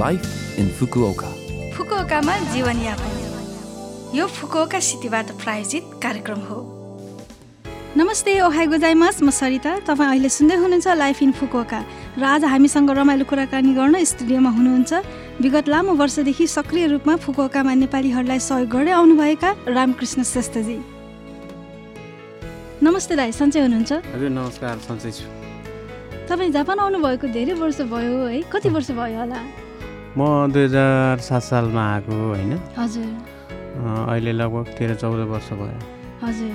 Life in Fukuoka फुकुओकामा जीवनयापन यो Fukuoka सिटीबाट प्रायोजित कार्यक्रम हो। नमस्ते ओहाई गोजाइमास। म सरिता। तपाईँ अहिले सुन्दै हुनुहुन्छ लाइफ इन फुकुओका र आज हामीसँग रमाइलो कुराकानी गर्न स्टुडियोमा हुनुहुन्छ विगत लामो वर्षदेखि सक्रिय रूपमा फुकुओकामा नेपालीहरूलाई सहयोग गर्दै आउनुभएका रामकृष्ण श्रेष्ठजी। नमस्ते दाई सन्चै हुनुहुन्छ? हजुर नमस्कार सन्चै छु। तपाईँ जापान आउनुभएको धेरै वर्ष भयो है। कति वर्ष भयो होला? म दुई हजार सात सालमा आएको होइन? हजुर। अहिले लगभग तेह्र चौध वर्ष भयो। हजुर।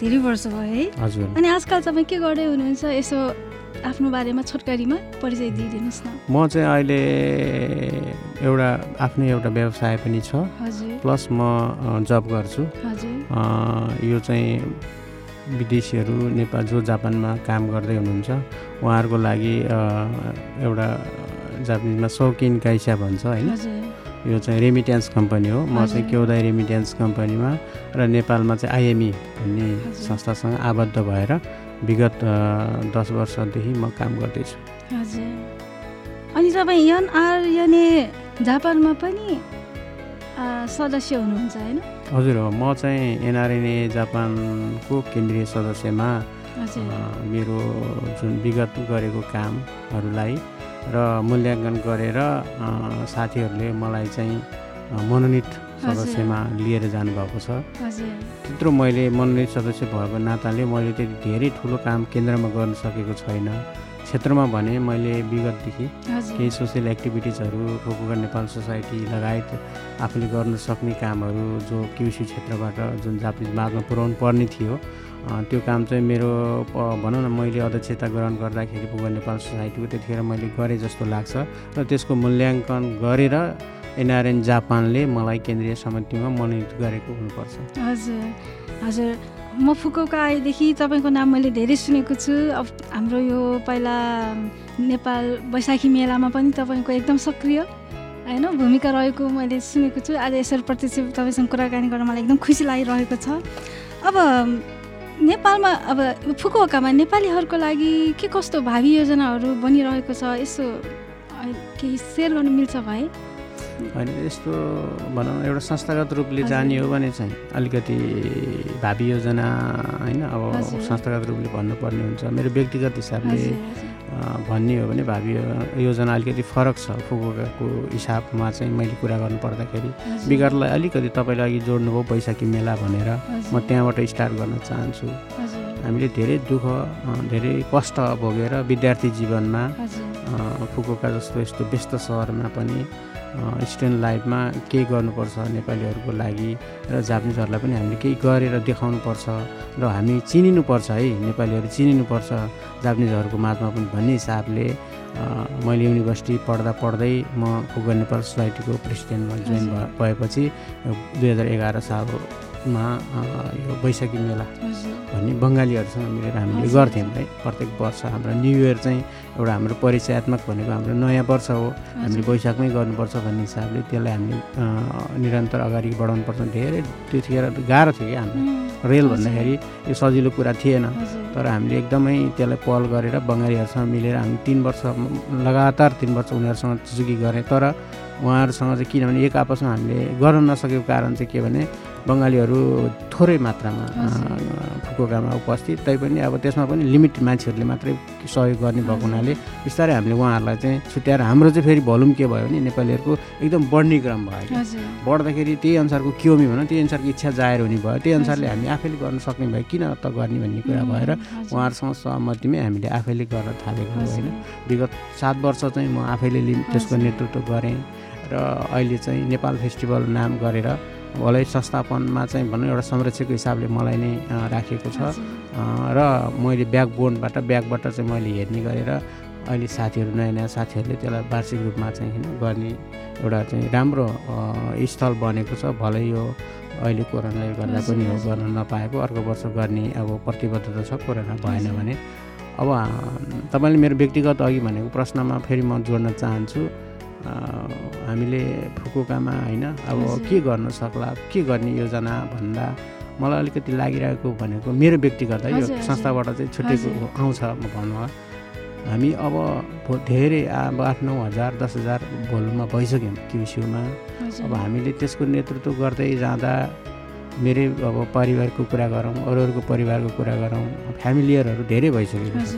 धेरै वर्ष भयो है? हजुर। अनि आजकल तपाईँ के गर्दै हुनुहुन्छ? यसो आफ्नो बारेमा छोटकरीमा परिचय दिइदिनुहोस् न। म चाहिँ अहिले एउटा आफ्नै एउटा व्यवसाय पनि छ। हजुर। प्लस म जब गर्छु। यो चाहिँ विदेशीहरू नेपाल जो जापानमा काम गर्दै हुनुहुन्छ उहाँहरूको लागि एउटा जापानिजमा सौकिन गाइसा भन्छ होइन? यो चाहिँ रेमिट्यान्स कम्पनी हो। म चाहिँ। क्यौदाई रेमिट्यान्स कम्पनीमा र नेपालमा चाहिँ आइएमई भन्ने हजुर। संस्थासँग आबद्ध भएर विगत दस वर्षदेखि म काम गर्दैछु। हजुर। अनि तपाईँ एनआरएनए जापानमा पनि सदस्य हुनुहुन्छ होइन? हजुर हो। म चाहिँ एनआरएनए जापानको केन्द्रीय सदस्यमा मेरो जुन विगत गरेको कामहरूलाई र मूल्याङ्कन गरेर साथीहरूले मलाई चाहिँ मनोनित सदस्यमा लिएर जानुभएको छ। त्यत्रो मैले मनोनित सदस्य भएको नाताले मैले त्यति धेरै ठुलो काम केन्द्रमा गर्न सकेको छैन। क्षेत्रमा भने मैले विगतदेखि केही सोसियल एक्टिभिटिजहरू फोकुगर नेपाल सोसाइटी लगायत आफूले गर्न सक्ने कामहरू जो क्युसी क्षेत्रबाट जुन जापानिज मार्गमा पुर्याउनु पर्ने थियो त्यो काम चाहिँ मेरो भनौँ न मैले अध्यक्षता ग्रहण गर्दाखेरि पुगर नेपाल सोसाइटीको त्यतिखेर मैले गरेँ जस्तो लाग्छ र त्यसको मूल्याङ्कन गरेर एनआरएन जापानले मलाई केन्द्रीय समितिमा मनोनित गरेको हुनुपर्छ। हजुर हजुर। म फुकुका आएदेखि तपाईँको नाम मैले धेरै सुनेको छु। अब हाम्रो यो पहिला नेपाल बैशाखी मेलामा पनि तपाईँको एकदम सक्रिय होइन? भूमिका रहेको मैले सुनेको छु। आज यसरी प्रत्यक्ष तपाईँसँग कुराकानी गर्न मलाई एकदम खुसी लागिरहेको छ। अब नेपालमा अब फुकुकामा नेपालीहरूको लागि के कस्तो भावी योजनाहरू बनिरहेको छ यसो केही सेयर गर्नु मिल्छ भाइ होइन यस्तो भनौँ एउटा संस्थागत रूपले। जाने हो भने चाहिँ अलिकति भावी योजना होइन अब। संस्थागत रूपले भन्नुपर्ने हुन्छ मेरो व्यक्तिगत हिसाबले भन्ने हो भने भावी योजना अलिकति फरक छ। फुकुकाको हिसाबमा चाहिँ मैले कुरा गर्नु पर्दाखेरि विगतलाई अलिकति तपाईँले अघि जोड्नुभयो बैशाखी मेला भनेर। म त्यहाँबाट स्टार्ट गर्न चाहन्छु। हामीले धेरै दुःख धेरै कष्ट भोगेर विद्यार्थी जीवनमा फुकुका जस्तो यस्तो व्यस्त सहरमा पनि स्टुडेन्ट लाइफमा केही गर्नुपर्छ नेपालीहरूको लागि र जापानिजहरूलाई पनि हामीले केही गरेर देखाउनुपर्छ र हामी चिनिनुपर्छ है नेपालीहरू चिनिनुपर्छ जापानिजहरूको माझमा पनि भन्ने हिसाबले मैले युनिभर्सिटी पढ्दा पढ्दै म फुकुका नेपाल सोसाइटीको प्रेसिडेन्टमा जोइन भएपछि दुई हजार एघार सालमा यो बैशाखी मेला भन्ने बङ्गालीहरूसँग मिलेर हामीले। गर्थ्यौँ है प्रत्येक वर्ष। हाम्रो न्यु इयर चाहिँ एउटा हाम्रो परिचयात्मक भनेको हाम्रो नयाँ वर्ष हो। हामीले। वैशाखमै गर्नुपर्छ भन्ने हिसाबले त्यसलाई हामीले निरन्तर अगाडि बढाउनुपर्छ। धेरै त्यतिखेर गाह्रो थियो हामीलाई। उम्, रेल। भन्दाखेरि यो सजिलो कुरा थिएन। तर हामीले एकदमै त्यसलाई पहल गरेर बङ्गालीहरूसँग मिलेर हामी तिन वर्ष लगातार तिन वर्ष उनीहरूसँग चुकी गरेँ। तर उहाँहरूसँग चाहिँ किनभने एक आपसमा हामीले गर्न नसकेको कारण चाहिँ के भने बङ्गालीहरू थोरै मात्रामा फुकुकामा उपस्थित तैपनि अब त्यसमा पनि लिमिट मान्छेहरूले मात्रै सहयोग गर्ने भएको। हुनाले बिस्तारै हामीले उहाँहरूलाई चाहिँ छुट्याएर हाम्रो चाहिँ फेरि भोल्युम के भयो भने नेपालीहरूको एकदम बढ्ने क्रम भयो बढ्दाखेरि त्यही अनुसारको क्योमी भनौँ त्यही अनुसारको इच्छा जाहेर हुने भयो त्यही अनुसारले। हामी आफैले गर्न सक्ने भयो किन त गर्ने भन्ने कुरा भएर। उहाँहरूसँग सहमतिमै हामीले आफैले गर्न थालेको। होइन विगत सात वर्ष चाहिँ म आफैले त्यसको। नेतृत्व गरेँ र अहिले चाहिँ नेपाल फेस्टिभल नाम गरेर भलै संस्थापनमा चाहिँ भनौँ एउटा संरक्षकको हिसाबले मलाई नै अ, राखिएको छ। र मैले ब्याकबोनबाट ब्याकबाट चाहिँ मैले हेर्ने गरेर अहिले साथीहरू नयाँ नयाँ साथीहरूले त्यसलाई वार्षिक रूपमा चाहिँ होइन गर्ने एउटा चाहिँ राम्रो स्थल बनेको छ। भलै यो अहिले कोरोनाले गर्दा पनि हो। गर्न नपाएको। अर्को वर्ष गर्ने अब प्रतिबद्धता छ कोरोना भएन। भने। अब तपाईँले मेरो व्यक्तिगत अघि भनेको प्रश्नमा फेरि म जोड्न चाहन्छु। हामीले फुकुकामा होइन अब। के गर्न सक्ला के गर्ने योजना भन्दा मलाई अलिकति लागिरहेको भनेको मेरो व्यक्तिगत है यो। संस्थाबाट चाहिँ हजुर। आउँछ म भन्नु हामी अब धेरै अब आठ नौ हजार दस हजार भोल्युममा भइसक्यौँ क्युसियुमा अब हामीले त्यसको नेतृत्व गर्दै जाँदा मेरै अब परिवारको कुरा गरौँ अरू अरूको परिवारको कुरा गरौँ फ्यामिलियरहरू धेरै भइसकेको छ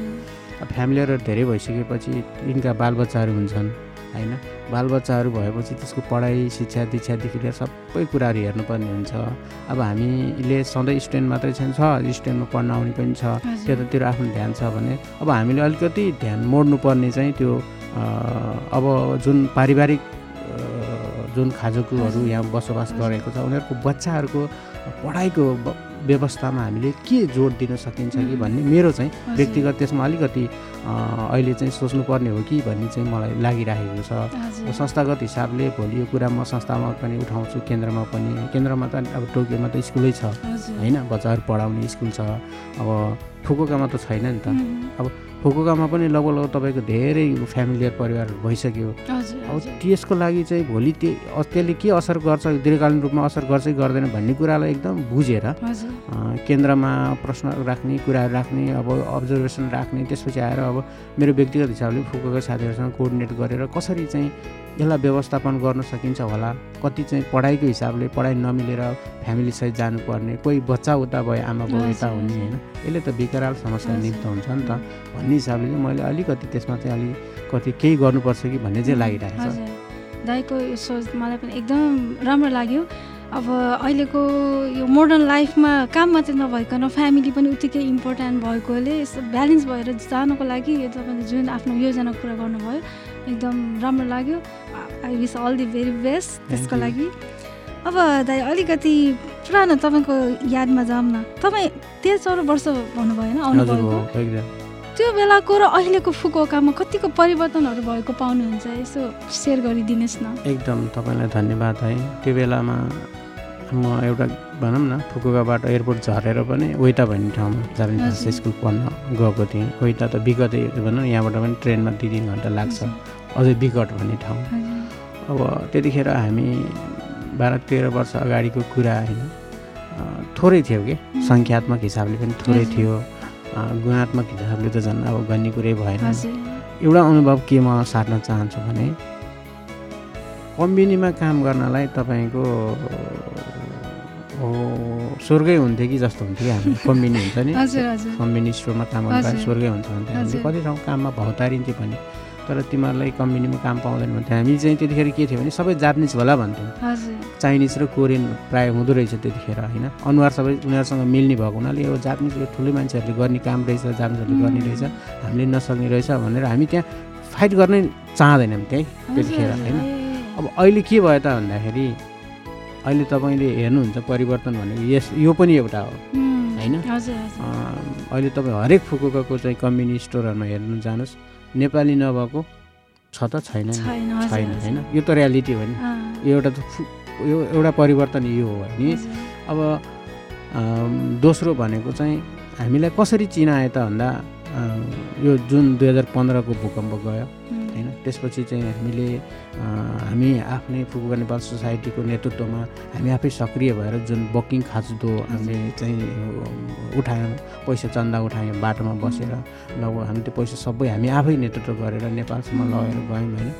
फ्यामिलियरहरू धेरै भइसकेपछि यिनका बालबच्चाहरू हुन्छन् होइन? बालबच्चाहरू भएपछि त्यसको पढाइ शिक्षा दीक्षादेखि लिएर सबै कुराहरू हेर्नुपर्ने हुन्छ। अब हामीले सधैँ स्टुडेन्ट मात्रै छैन छ स्टुडेन्टमा पढ्न आउने पनि छ। त्यतातिर आफ्नो ध्यान छ भने। अब हामीले अलिकति ध्यान मोड्नुपर्ने चाहिँ त्यो अब जुन पारिवारिक जुन खाजकुहरू यहाँ बसोबास गरेको छ उनीहरूको बच्चाहरूको पढाइको व्यवस्थामा हामीले के जोड दिन सकिन्छ कि भन्ने मेरो चाहिँ व्यक्तिगत त्यसमा अलिकति अहिले चाहिँ सोच्नुपर्ने हो कि भन्ने चाहिँ मलाई लागिराखेको छ। संस्थागत हिसाबले भोलि यो कुरा म संस्थामा पनि उठाउँछु केन्द्रमा पनि। केन्द्रमा त अब टोकियोमा त स्कुलै छ। होइन बच्चाहरू पढाउने स्कुल छ। अब फुकुकामा त छैन नि त। अब फुकुकामा पनि लगभग लगभग तपाईँको धेरै फ्यामिलियर परिवारहरू भइसक्यो। अब त्यसको लागि चाहिँ भोलि त्यो त्यसले के असर गर्छ दीर्घकालीन रूपमा असर गर्छ कि गर्दैन भन्ने कुरालाई एकदम बुझेर केन्द्रमा प्रश्न राख्ने कुराहरू राख्ने अब अब्जर्भेसन राख्ने त्यसपछि आएर अब मेरो व्यक्तिगत हिसाबले फुकुका साथीहरूसँग कोअर्डिनेट गरेर कसरी चाहिँ यसलाई व्यवस्थापन गर्न सकिन्छ होला। कति चाहिँ पढाइको हिसाबले पढाइ नमिलेर फ्यामिलीसहित जानुपर्ने कोही बच्चा उता भयो आमा बाउ यता हुने होइन। यसले त विकराल समस्या निम्त हुन्छ नि त। भन्ने हिसाबले चाहिँ मैले अलिकति त्यसमा चाहिँ अलिक कति केही गर्नुपर्छ कि भन्ने चाहिँ लागिरहेको छ। दाइको यो सोच मलाई पनि एकदम राम्रो लाग्यो। अब अहिलेको यो मोडर्न लाइफमा काम मात्रै नभइकन फ्यामिली पनि उत्तिकै इम्पोर्टेन्ट भएकोले यस्तो ब्यालेन्स भएर जानको लागि यो तपाईँले जुन आफ्नो योजना कुरा गर्नुभयो एकदम राम्रो लाग्यो। I wish all the very best त्यसको लागि। अब दाइ अलिकति पुरानो तपाईँको यादमा जाऊँ न। तपाईँ तेह्र चौध वर्ष भन्नुभयो होइन आउनुभएको त्यो बेलाको र अहिलेको फुकुकामा कतिको परिवर्तनहरू भएको पाउनुहुन्छ यसो सेयर गरिदिनुहोस् न। एकदम तपाईँलाई धन्यवाद है। त्यो बेलामा म एउटा भनौँ न फुकुकाबाट एयरपोर्ट झरेर पनि वेता भन्ने ठाउँमा जापानिज स्कुल पढ्न गएको थिएँ। वेता त विगतै भनौँ यहाँबाट पनि ट्रेनमा दुई तिन घन्टा लाग्छ। अझै विकट भन्ने ठाउँ। अब त्यतिखेर हामी बाह्र तेह्र वर्ष अगाडिको कुरा होइन। थोरै थियो कि? सङ्ख्यात्मक हिसाबले पनि थोरै थियो। गुणात्मक हिसाबले त झन् अब गन्ने कुरै भएन। एउटा अनुभव के म सार्न चाहन्छु भने कम्बिनीमा काम गर्नलाई तपाईँको स्वर्गै हुन्थ्यो कि जस्तो हुन्थ्यो कि हामी। कम्बिनी हुन्छ नि। कम्बिनी स्टोरमा काम गर्दा स्वर्गै हुन्छ भन्थ्यो। हामीले कति ठाउँ काममा भौतारिन्थ्यो पनि तर तिमीहरूलाई कम्बिनीमा काम पाउँदैन भन्थ्यो। हामी चाहिँ त्यतिखेर के थियो भने सबै जापानिज होला भन्थ्यौँ। चाइनिज र कोरियन प्रायः हुँदो रहेछ त्यतिखेर होइन? अनुहार सबै उनीहरूसँग मिल्ने भएको हुनाले यो जापानिज यो ठुलो मान्छेहरूले गर्ने काम रहेछ जापानिजहरूले गर्ने रहेछ हामीले नसक्ने रहेछ भनेर हामी त्यहाँ फाइट गर्नै चाहँदैनौँ त्यहीँ त्यतिखेर होइन? अब अहिले के भयो त भन्दाखेरि अहिले तपाईँले हेर्नुहुन्छ परिवर्तन भनेको यस यो पनि एउटा हो होइन? अहिले तपाईँ हरेक फुकुकाको चाहिँ कम्बिनी स्टोरहरूमा हेर्नु जानुहोस्। नेपाली नभएको छ त छैन छैन होइन? यो त रियालिटी हो नि। यो एउटा यो एउटा परिवर्तन यो हो नि अब दोस्रो भनेको चाहिँ हामीलाई कसरी चिनाए त भन्दा यो जुन दुई हजार पन्ध्रको भूकम्प गयो होइन त्यसपछि चाहिँ हामीले हामी आफ्नै फुकुका नेपाल सोसाइटीको नेतृत्वमा हामी आफै सक्रिय भएर जुन बकिङ खाँचदो हामीले चाहिँ उठायौँ पैसा चन्दा उठायौँ बाटोमा बसेर लगभग हामी त्यो पैसा सबै हामी आफै नेतृत्व गरेर नेपालसम्म लगेर गयौँ होइन।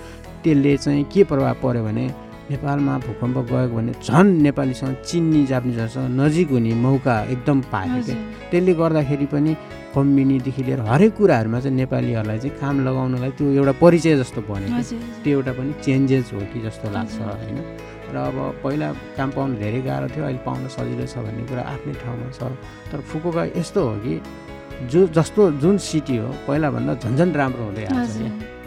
त्यसले चाहिँ के प्रभाव पऱ्यो भने नेपालमा भूकम्प गयो भने झन् नेपालीसँग चिन्ने जापानिजहरूसँग नजिक हुने मौका एकदम पायो क्या त्यसले गर्दाखेरि पनि कम्बिनीदेखि लिएर हरेक कुराहरूमा चाहिँ नेपालीहरूलाई चाहिँ काम लगाउनलाई त्यो एउटा परिचय जस्तो बन्यो त्यो एउटा पनि चेन्जेस हो कि जस्तो लाग्छ होइन? र अब पहिला काम पाउनु धेरै गाह्रो थियो अहिले पाउन सजिलो छ भन्ने कुरा आफ्नै ठाउँमा छ। तर फुकुका यस्तो हो कि जो जस्तो जुन सिटी हो पहिलाभन्दा झन्झन राम्रो हुँदै आएको छ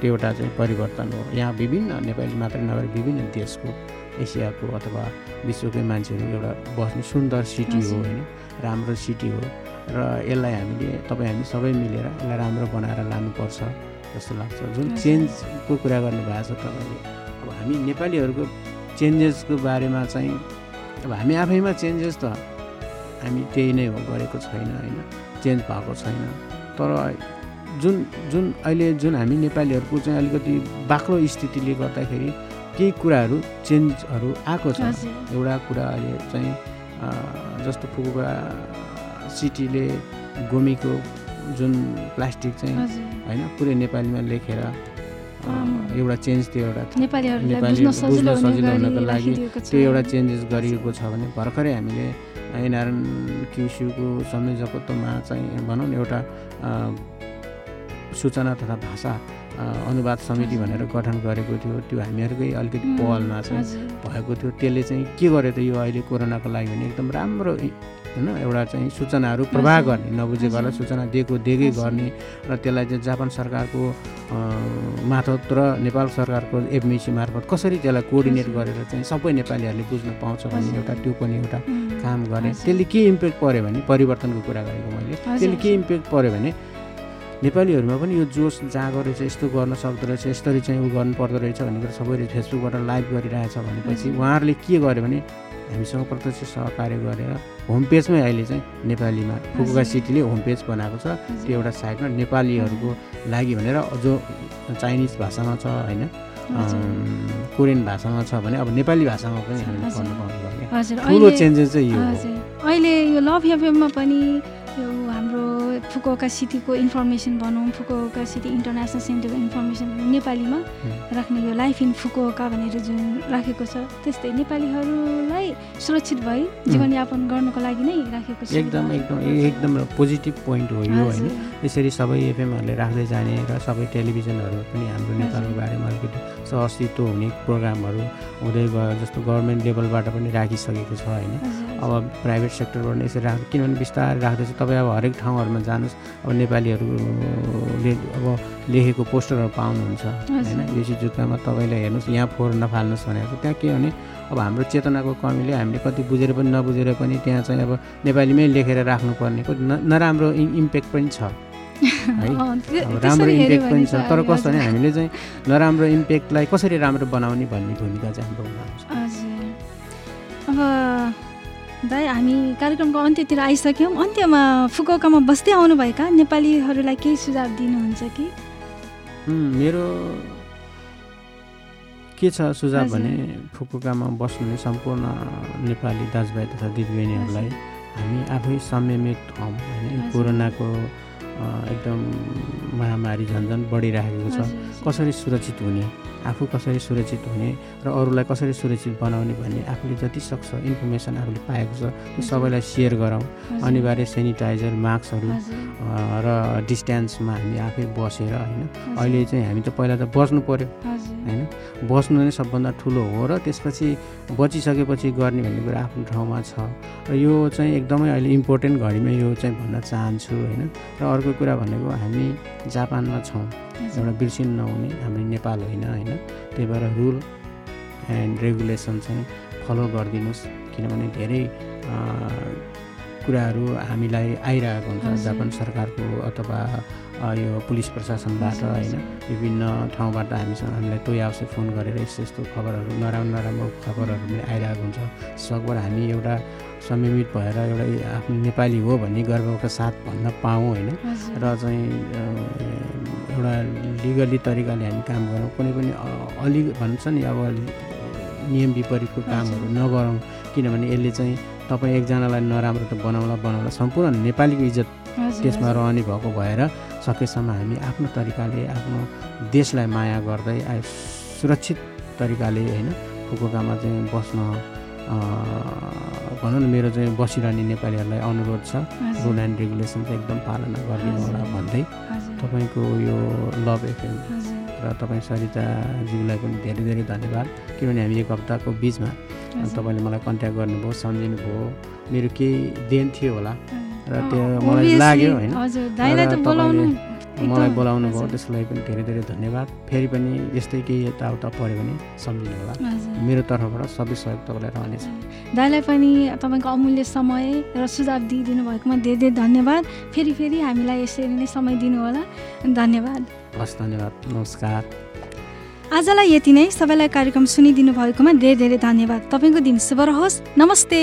त्यो एउटा चाहिँ परिवर्तन हो। यहाँ विभिन्न नेपाली मात्रै नभएर विभिन्न देशको एसियाको अथवा विश्वकै मान्छेहरू एउटा बस्ने सुन्दर सिटी हो होइन? राम्रो सिटी हो। र यसलाई हामीले तपाईँ हामी सबै मिलेर यसलाई राम्रो बनाएर लानुपर्छ जस्तो लाग्छ। जुन चेन्जको कुरा गर्नुभएको छ तपाईँले अब हामी नेपालीहरूको चेन्जेसको बारेमा चाहिँ अब हामी आफैमा चेन्जेस त हामी त्यही नै हो गरेको छैन होइन? चेन्ज भएको छैन। तर जुन जुन अहिले जुन हामी नेपालीहरूको चाहिँ अलिकति बाक्लो स्थितिले गर्दाखेरि केही कुराहरू चेन्जहरू आएको छ। एउटा कुरा अहिले चाहिँ जस्तो फुकुका सिटीले गोमीको जुन प्लास्टिक चाहिँ होइन पुरै नेपालीमा लेखेर। एउटा चेन्ज त्यो एउटा नेपाली बुझ्न सजिलो हुनको लागि त्यो एउटा चेन्जेस गरिएको छ भने भर्खरै हामीले एनआरएन क्युसियुको संयोजकत्वमा चाहिँ भनौँ न एउटा सूचना तथा भाषा अनुवाद समिति भनेर गठन गरेको थियो त्यो हामीहरूकै अलिकति पहलमा चाहिँ भएको थियो त्यसले चाहिँ के गर्यो त यो अहिले कोरोनाको लागि भने एकदम राम्रो होइन एउटा चाहिँ सूचनाहरू प्रवाह। गर्ने नबुझेकोहरूलाई। सूचना दिएको दिएकै। गर्ने र त्यसलाई चाहिँ जापान सरकारको मार्फत र नेपाल सरकारको एफमिसी मार्फत कसरी त्यसलाई कोअर्डिनेट। गरेर चाहिँ सबै नेपालीहरूले बुझ्न पाउँछ भन्ने। एउटा त्यो पनि एउटा काम गरेँ। त्यसले के इम्प्याक्ट पऱ्यो भने परिवर्तनको कुरा गरेको मैले त्यसले के। इम्प्याक्ट पऱ्यो भने नेपालीहरूमा पनि यो जोस जाँगो रहेछ यस्तो गर्न सक्दो रहेछ यसरी चाहिँ उ गर्नु पर्दो रहेछ भन्ने कुरा सबैले फेसबुकबाट लाइभ गरिरहेछ भनेपछि। उहाँहरूले के गर्यो भने हामीसँग प्रत्यक्ष सहकार्य गरेर होम पेजमै अहिले चाहिँ नेपालीमा फुकुका। सिटीले होम पेज बनाएको छ। त्यो एउटा साइडमा नेपालीहरूको लागि भनेर जो चाइनिज भाषामा छ होइन कोरियन भाषामा छ भने अब नेपाली भाषामा पनि हामीले। पढ्नु हजुर ठुलो चेन्जेस चाहिँ यो अहिले यो लभ एफएममा पनि फुकुओका सिटीको इन्फर्मेसन भनौँ फुकुओका सिटी इन्टरनेसनल सेन्टरको इन्फर्मेसन नेपालीमा राख्ने यो लाइफ इन फुकुओका भनेर जुन राखेको छ त्यस्तै नेपालीहरूलाई सुरक्षित भई जीवनयापन गर्नको लागि नै राखेको छ एकदम एकदम एकदम पोजिटिभ पोइन्ट हो यो होइन। यसरी सबै एफएमहरूले राख्दै जाने र सबै टेलिभिजनहरू पनि हाम्रो नेपालको बारेमा अलिकति सहअस्तित्व हुने प्रोग्रामहरू हुँदै गयो जस्तो गभर्मेन्ट लेभलबाट पनि राखिसकेको छ होइन। अब प्राइभेट सेक्टरबाट यसरी राख् किनभने बिस्तारै राख्दैछ। तपाईँ अब हरेक ठाउँहरूमा जानुहोस्। अब नेपालीहरूले अब लेखेको पोस्टरहरू पाउनुहुन्छ होइन? बेसी जुत्तामा तपाईँले हेर्नुहोस् यहाँ फोहोर नफाल्नुहोस् भनेको छ त्यहाँ के भने अब हाम्रो चेतनाको कमीले हामीले कति बुझेर पनि नबुझेर पनि त्यहाँ चाहिँ अब नेपालीमै लेखेर राख्नुपर्ने कति न- नराम्रो इम्प्याक्ट पनि छ। है? अब राम्रो इम्प्याक्ट पनि छ। तर कस्तो भने हामीले चाहिँ नराम्रो इम्प्याक्टलाई कसरी राम्रो बनाउने भन्ने भूमिका चाहिँ हाम्रो हुन अब दाइ हामी कार्यक्रमको अन्त्यतिर आइसक्यौँ अन्त्यमा फुकुओकामा बस्दै आउनुभएका नेपालीहरूलाई केही सुझाव दिनुहुन्छ कि मेरो के छ सुझाव। भने फुकुकामा बस्नुहुने सम्पूर्ण नेपाली दाजुभाइ तथा दिदीबहिनीहरूलाई हामी आफै संयमित हौँ होइन। कोरोनाको एकदम महामारी झन्झन बढिरहेको छ कसरी सुरक्षित हुने आफू कसरी सुरक्षित हुने र अरूलाई कसरी सुरक्षित बनाउने भन्ने आफूले जति सक्छ इन्फर्मेसन आफूले पाएको छ त्यो। सबैलाई सेयर गरौँ। अनिवार्य सेनिटाइजर मास्कहरू र डिस्टेन्समा हामी आफै बसेर होइन। अहिले चाहिँ हामी त पहिला त बस्नु पऱ्यो। होइन? बस्नु नै सबभन्दा ठुलो हो र त्यसपछि बचिसकेपछि गर्ने भन्ने कुरा आफ्नो ठाउँमा छ। र यो चाहिँ एकदमै अहिले इम्पोर्टेन्ट घडीमा यो चाहिँ भन्न चाहन्छु होइन? र अर्को कुरा भनेको हामी जापानमा छौँ। एउटा बिर्सिनु नहुने हाम्रो नेपाल होइन होइन? त्यही भएर रुल एन्ड रेगुलेसन चाहिँ फलो गरिदिनुहोस्। किनभने धेरै कुराहरू हामीलाई आइरहेको हुन्छ। जापान सरकारको अथवा यो पुलिस प्रशासनबाट होइन। विभिन्न ठाउँबाट हामीसँग हामीलाई तोय आवश्यक फोन गरेर यस्तो यस्तो खबरहरू नराम्रो नराम्रो खबरहरू पनि आइरहेको हुन्छ सकभर हामी एउटा संयमित भएर एउटा आफ्नो नेपाली हो भन्ने गर्वका साथ भन्न पाऊँ होइन। र चाहिँ एउटा लिगली तरिकाले हामी काम गरौँ कुनै पनि अलि भन्छ नि अब नियम विपरीतको कामहरू नगरौँ किनभने यसले चाहिँ तपाईँ एकजनालाई नराम्रो त बनाउला बनाउला सम्पूर्ण नेपालीको इज्जत त्यसमा। रहने भएको भएर सकेसम्म हामी आफ्नो तरिकाले आफ्नो देशलाई माया गर्दै सुरक्षित तरिकाले होइन फुकुकामा चाहिँ बस्न भनौँ न मेरो चाहिँ बसिरहने नेपालीहरूलाई अनुरोध छ। रुल एन्ड रेगुलेसन चाहिँ एकदम पालना गरिदिनु होला। भन्दै। तपाईँको यो लभ एफएम। र तपाईँ सरिताज्यूलाई पनि धेरै धेरै धन्यवाद किनभने हामी एक हप्ताको बिचमा। तपाईँले मलाई कन्ट्याक्ट गर्नुभयो सम्झिनु भयो मेरो केही देन थियो होला। र त्यो मलाई लाग्यो होइन। मलाई बोलाउनु भयो हजुर, त्यसलाई पनि धेरै धेरै धन्यवाद। फेरि पनि यस्तै केही यताउता पऱ्यो भने सम्झिनु होला। मेरो तर्फबाट सबै सहयोग तपाईँलाई रहनेछ। दाइलाई पनि तपाईँको अमूल्य समय र सुझाव दिइदिनु भएकोमा धेरै धेरै धन्यवाद। फेरि फेरि हामीलाई यसरी नै समय दिनुहोला धन्यवाद। हस् धन्यवाद। नमस्कार। आजलाई यति नै। सबैलाई कार्यक्रम सुनिदिनु भएकोमा धेरै धेरै धन्यवाद। तपाईँको दिन शुभ रहोस्। नमस्ते।